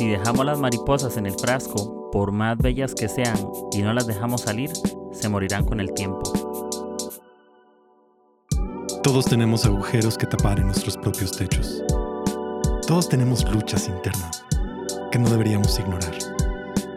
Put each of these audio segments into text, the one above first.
Si dejamos las mariposas en el frasco, por más bellas que sean, y no las dejamos salir, se morirán con el tiempo. Todos tenemos agujeros que tapar en nuestros propios techos. Todos tenemos luchas internas que no deberíamos ignorar.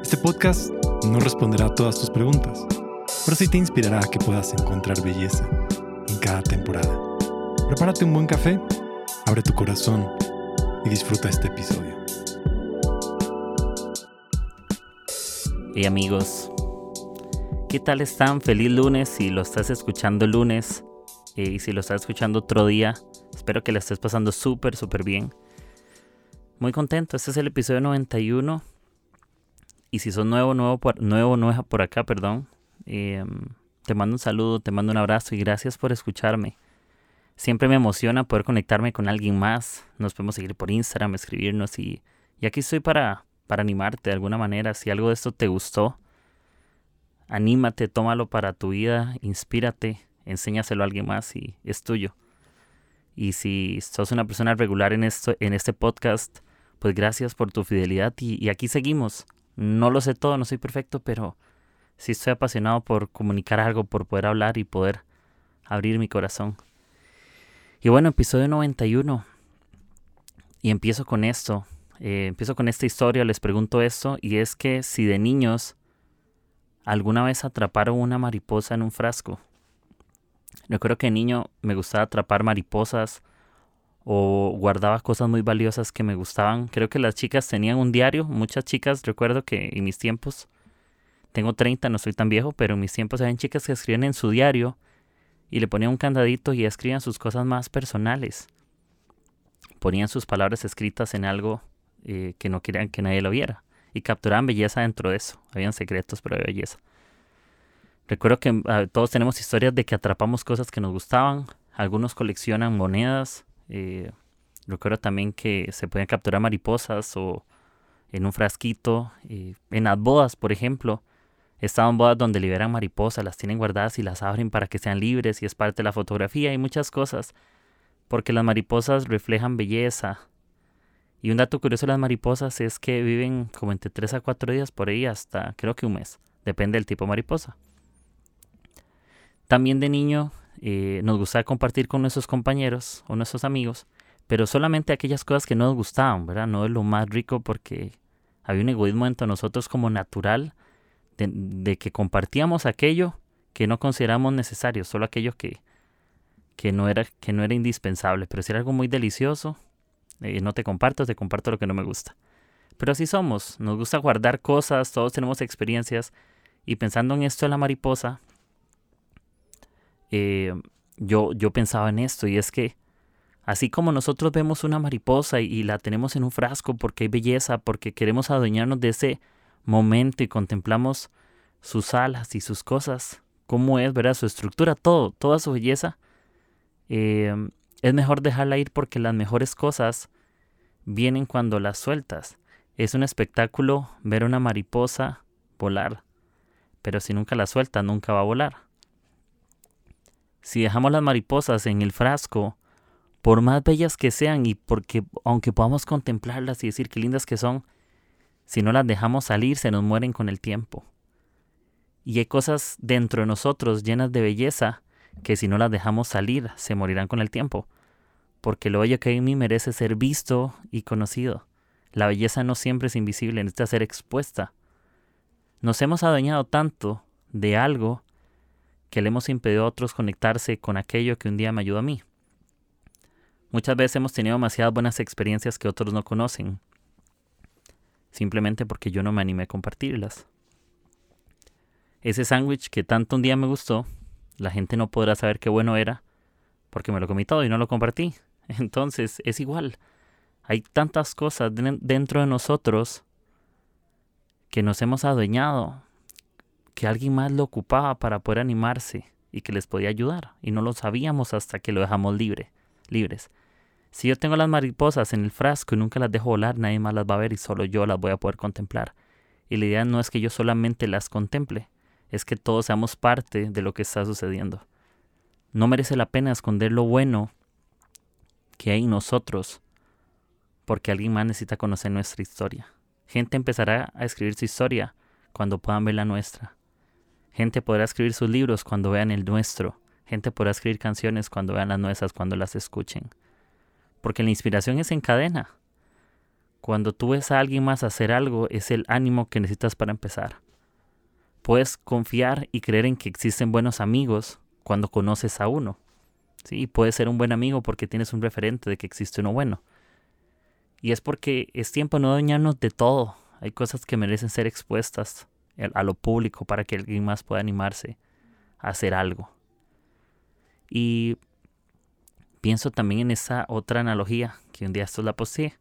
Este podcast no responderá a todas tus preguntas, pero sí te inspirará a que puedas encontrar belleza en cada temporada. Prepárate un buen café, abre tu corazón y disfruta este episodio. Hey amigos, ¿qué tal están? Feliz lunes si lo estás escuchando lunes eh, y si lo estás escuchando otro día. Espero que la estés pasando súper, súper bien. Muy contento, este es el episodio 91. Y si sos nuevo, nuevo, por, nuevo, nueva por acá, perdón, em, te mando un saludo, te mando un abrazo y gracias por escucharme. Siempre me emociona poder conectarme con alguien más. Nos podemos seguir por Instagram, escribirnos y, y aquí estoy para, para animarte de alguna manera. Si algo de esto te gustó, anímate, tómalo para tu vida, inspírate, enséñaselo a alguien más y es tuyo. Y si sos una persona regular en, esto, en este podcast, pues gracias por tu fidelidad y, y aquí seguimos. No lo sé todo, no soy perfecto, pero sí estoy apasionado por comunicar algo, por poder hablar y poder abrir mi corazón. Y bueno, episodio 91. Y empiezo con esto. Eh, empiezo con esta historia, les pregunto esto, y es que si de niños alguna vez atraparon una mariposa en un frasco. Recuerdo que niño me gustaba atrapar mariposas o guardaba cosas muy valiosas que me gustaban. Creo que las chicas tenían un diario, muchas chicas, recuerdo que en mis tiempos, tengo 30, no soy tan viejo, pero en mis tiempos habían chicas que escribían en su diario y le ponían un candadito y escribían sus cosas más personales. Ponían sus palabras escritas en algo eh, que no querían que nadie lo viera. Y capturaban belleza dentro de eso. Habían secretos, pero había belleza. Recuerdo que uh, todos tenemos historias de que atrapamos cosas que nos gustaban. Algunos coleccionan monedas. Eh, recuerdo también que se podían capturar mariposas o en un frasquito. Eh, en las bodas, por ejemplo, Estaban bodas donde liberan mariposas, las tienen guardadas y las abren para que sean libres y es parte de la fotografía y muchas cosas. Porque las mariposas reflejan belleza. Y un dato curioso de las mariposas es que viven como entre 3 a 4 días por ahí hasta creo que un mes. Depende del tipo de mariposa. También de niño eh, nos gustaba compartir con nuestros compañeros o nuestros amigos, pero solamente aquellas cosas que no nos gustaban, ¿verdad? No es lo más rico porque había un egoísmo entre nosotros como natural de, que compartíamos aquello que no consideramos necesario, solo aquello que, que, no, era, que no era indispensable. Pero si era algo muy delicioso, no te comparto, te comparto lo que no me gusta. Pero así somos, nos gusta guardar cosas, todos tenemos experiencias. Y pensando en esto de la mariposa, eh, yo, yo pensaba en esto y es que así como nosotros vemos una mariposa y, y, la tenemos en un frasco porque hay belleza, porque queremos adueñarnos de ese momento y contemplamos sus alas y sus cosas, cómo es, ¿verdad? Su estructura, todo, toda su belleza, eh, es mejor dejarla ir porque las mejores cosas vienen cuando las sueltas. Es un espectáculo ver una mariposa volar, pero si nunca la sueltas, nunca va a volar. Si dejamos las mariposas en el frasco, por más bellas que sean y porque aunque podamos contemplarlas y decir qué lindas que son, si no las dejamos salir, se nos mueren con el tiempo. Y hay cosas dentro de nosotros llenas de belleza que si no las dejamos salir, se morirán con el tiempo. Porque lo bello que hay en mí merece ser visto y conocido. La belleza no siempre es invisible, necesita ser expuesta. Nos hemos adueñado tanto de algo que le hemos impedido a otros conectarse con aquello que un día me ayudó a mí. Muchas veces hemos tenido demasiadas buenas experiencias que otros no conocen, simplemente porque yo no me animé a compartirlas. Ese sándwich que tanto un día me gustó, la gente no podrá saber qué bueno era porque me lo comí todo y no lo compartí. Entonces es igual. Hay tantas cosas dentro de nosotros que nos hemos adueñado, que alguien más lo ocupaba para poder animarse y que les podía ayudar. Y no lo sabíamos hasta que lo dejamos libre, libres. Si yo tengo las mariposas en el frasco y nunca las dejo volar, nadie más las va a ver y solo yo las voy a poder contemplar. Y la idea no es que yo solamente las contemple, es que todos seamos parte de lo que está sucediendo. No merece la pena esconder lo bueno que hay nosotros, porque alguien más necesita conocer nuestra historia. Gente empezará a escribir su historia cuando puedan ver la nuestra. Gente podrá escribir sus libros cuando vean el nuestro. Gente podrá escribir canciones cuando vean las nuestras, cuando las escuchen. Porque la inspiración es en cadena. Cuando tú ves a alguien más hacer algo, es el ánimo que necesitas para empezar. Puedes confiar y creer en que existen buenos amigos cuando conoces a uno. ¿Sí? Puedes ser un buen amigo porque tienes un referente de que existe uno bueno. Y es porque es tiempo de no dañarnos de todo. Hay cosas que merecen ser expuestas a lo público para que alguien más pueda animarse a hacer algo. Y pienso también en esa otra analogía que un día esto la posee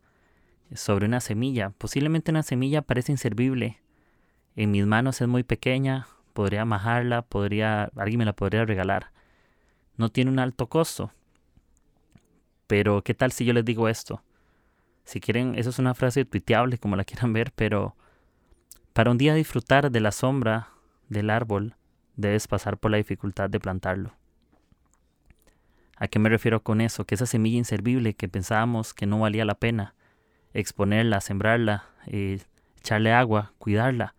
sobre una semilla. Posiblemente una semilla parece inservible. En mis manos es muy pequeña, podría majarla, podría, alguien me la podría regalar. No tiene un alto costo. Pero ¿qué tal si yo les digo esto? Si quieren, eso es una frase tuiteable como la quieran ver, pero para un día disfrutar de la sombra del árbol, debes pasar por la dificultad de plantarlo. ¿A qué me refiero con eso? Que esa semilla inservible que pensábamos que no valía la pena exponerla, sembrarla, eh, echarle agua, cuidarla.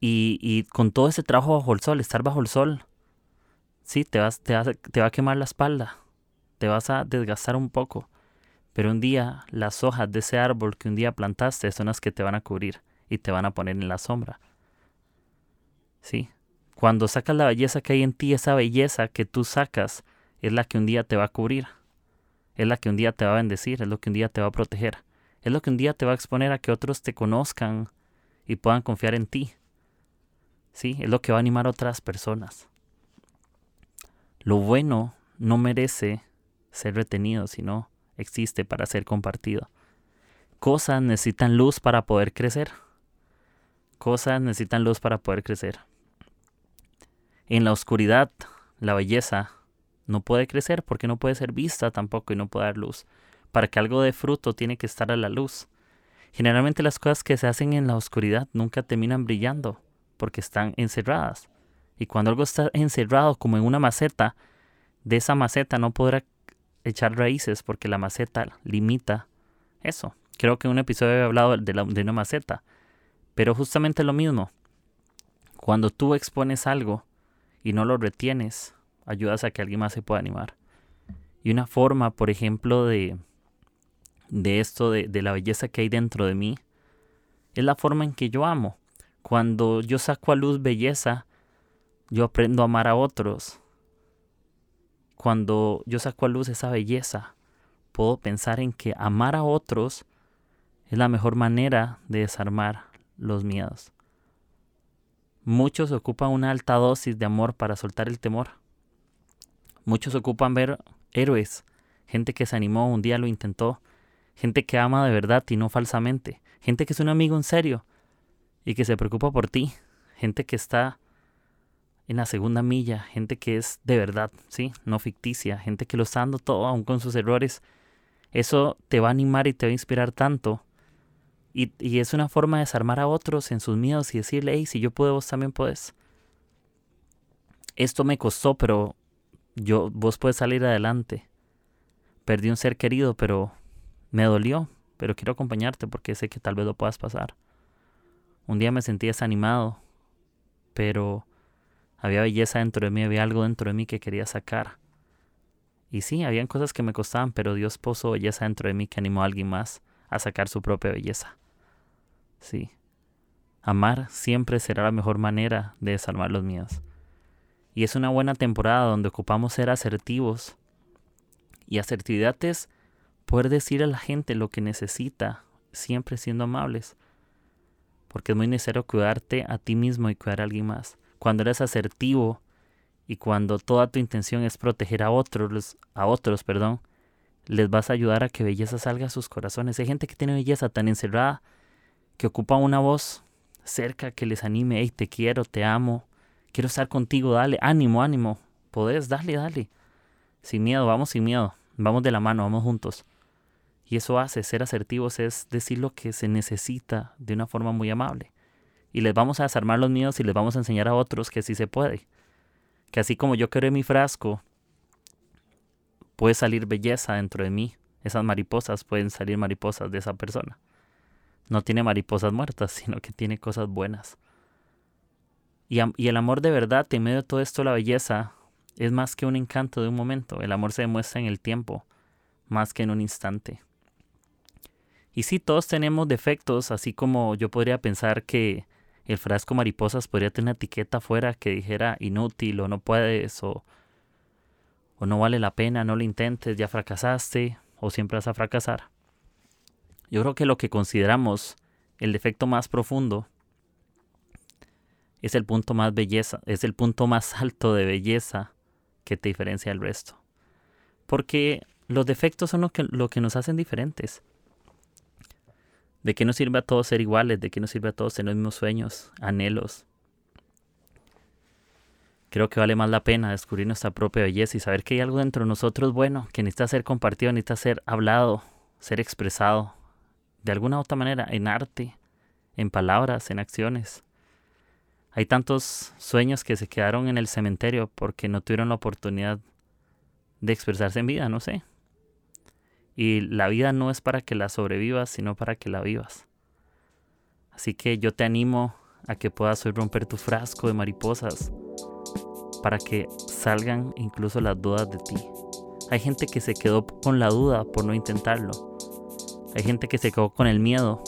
Y, y, con todo ese trabajo bajo el sol, estar bajo el sol, sí, te, vas, te, vas, te va a quemar la espalda, te vas a desgastar un poco. Pero un día las hojas de ese árbol que un día plantaste son las que te van a cubrir y te van a poner en la sombra. ¿Sí? Cuando sacas la belleza que hay en ti, esa belleza que tú sacas es la que un día te va a cubrir. Es la que un día te va a bendecir, es lo que un día te va a proteger. Es lo que un día te va a exponer a que otros te conozcan y puedan confiar en ti. ¿Sí? Es lo que va a animar a otras personas. Lo bueno no merece ser retenido, sino existe para ser compartido. Cosas necesitan luz para poder crecer. Cosas necesitan luz para poder crecer. En la oscuridad, la belleza no puede crecer porque no puede ser vista tampoco y no puede dar luz. Para que algo dé fruto tiene que estar a la luz. Generalmente las cosas que se hacen en la oscuridad nunca terminan brillando porque están encerradas. Y cuando algo está encerrado como en una maceta, de esa maceta no podrá echar raíces porque la maceta limita eso. Creo que en un episodio había hablado de, la, de una maceta. Pero justamente lo mismo. Cuando tú expones algo y no lo retienes, ayudas a que alguien más se pueda animar. Y una forma, por ejemplo, de, de esto, de, de la belleza que hay dentro de mí, es la forma en que yo amo. Cuando yo saco a luz belleza, yo aprendo a amar a otros cuando yo saco a luz esa belleza, puedo pensar en que amar a otros es la mejor manera de desarmar los miedos. Muchos ocupan una alta dosis de amor para soltar el temor. Muchos ocupan ver héroes, gente que se animó, un día lo intentó, gente que ama de verdad y no falsamente, gente que es un amigo en serio y que se preocupa por ti, gente que está en la segunda milla, gente que es de verdad, ¿sí? No ficticia, gente que lo está dando todo, aún con sus errores. Eso te va a animar y te va a inspirar tanto. Y, y es una forma de desarmar a otros en sus miedos y decirle, hey, si yo puedo, vos también puedes. Esto me costó, pero yo, vos puedes salir adelante. Perdí un ser querido, pero me dolió, pero quiero acompañarte porque sé que tal vez lo puedas pasar. Un día me sentí desanimado, pero había belleza dentro de mí, había algo dentro de mí que quería sacar. Y sí, habían cosas que me costaban, pero Dios puso belleza dentro de mí que animó a alguien más a sacar su propia belleza. Sí. Amar siempre será la mejor manera de desarmar los miedos. Y es una buena temporada donde ocupamos ser asertivos. Y asertividad es poder decir a la gente lo que necesita, siempre siendo amables. Porque es muy necesario cuidarte a ti mismo y cuidar a alguien más cuando eres asertivo y cuando toda tu intención es proteger a otros, a otros, perdón, les vas a ayudar a que belleza salga a sus corazones. Hay gente que tiene belleza tan encerrada que ocupa una voz cerca que les anime, hey, te quiero, te amo, quiero estar contigo, dale, ánimo, ánimo, podés, dale, dale. Sin miedo, vamos sin miedo, vamos de la mano, vamos juntos. Y eso hace, ser asertivos es decir lo que se necesita de una forma muy amable y les vamos a desarmar los miedos y les vamos a enseñar a otros que sí se puede. Que así como yo quebré mi frasco, puede salir belleza dentro de mí. Esas mariposas pueden salir mariposas de esa persona. no tiene mariposas muertas, sino que tiene cosas buenas. Y, y, el amor de verdad, en medio de todo esto, la belleza, es más que un encanto de un momento. El amor se demuestra en el tiempo, más que en un instante. Y sí, todos tenemos defectos, así como yo podría pensar que el frasco mariposas podría tener una etiqueta afuera que dijera inútil o no puedes o, no vale la pena, no lo intentes, ya fracasaste o siempre vas a fracasar. Yo creo que lo que consideramos el defecto más profundo es el punto más belleza, es el punto más alto de belleza que te diferencia del resto. Porque los defectos son lo que, lo que nos hacen diferentes. ¿De qué nos sirve a todos ser iguales? ¿De qué nos sirve a todos tener los mismos sueños, anhelos? Creo que vale más la pena descubrir nuestra propia belleza y saber que hay algo dentro de nosotros bueno, que necesita ser compartido, necesita ser hablado, ser expresado, de alguna u otra manera, en arte, en palabras, en acciones. Hay tantos sueños que se quedaron en el cementerio porque no tuvieron la oportunidad de expresarse en vida, no sé. Y la vida no es para que la sobrevivas, sino para que la vivas. Así que yo te animo a que puedas hoy romper tu frasco de mariposas para que salgan incluso las dudas de ti. Hay gente que se quedó con la duda por no intentarlo. Hay gente que se quedó con el miedo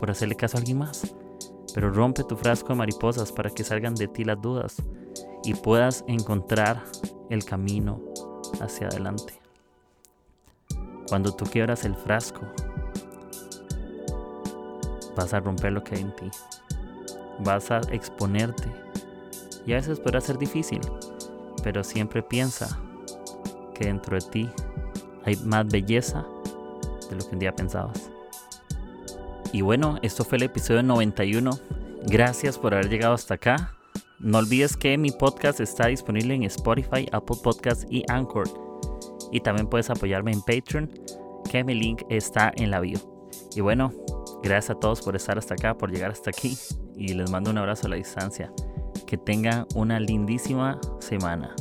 por hacerle caso a alguien más. Pero rompe tu frasco de mariposas para que salgan de ti las dudas y puedas encontrar el camino hacia adelante. Cuando tú quiebras el frasco, vas a romper lo que hay en ti. Vas a exponerte. Y a veces podrá ser difícil, pero siempre piensa que dentro de ti hay más belleza de lo que un día pensabas. Y bueno, esto fue el episodio 91. Gracias por haber llegado hasta acá. No olvides que mi podcast está disponible en Spotify, Apple Podcasts y Anchor. Y también puedes apoyarme en Patreon, que mi link está en la bio. Y bueno, gracias a todos por estar hasta acá, por llegar hasta aquí. Y les mando un abrazo a la distancia. Que tengan una lindísima semana.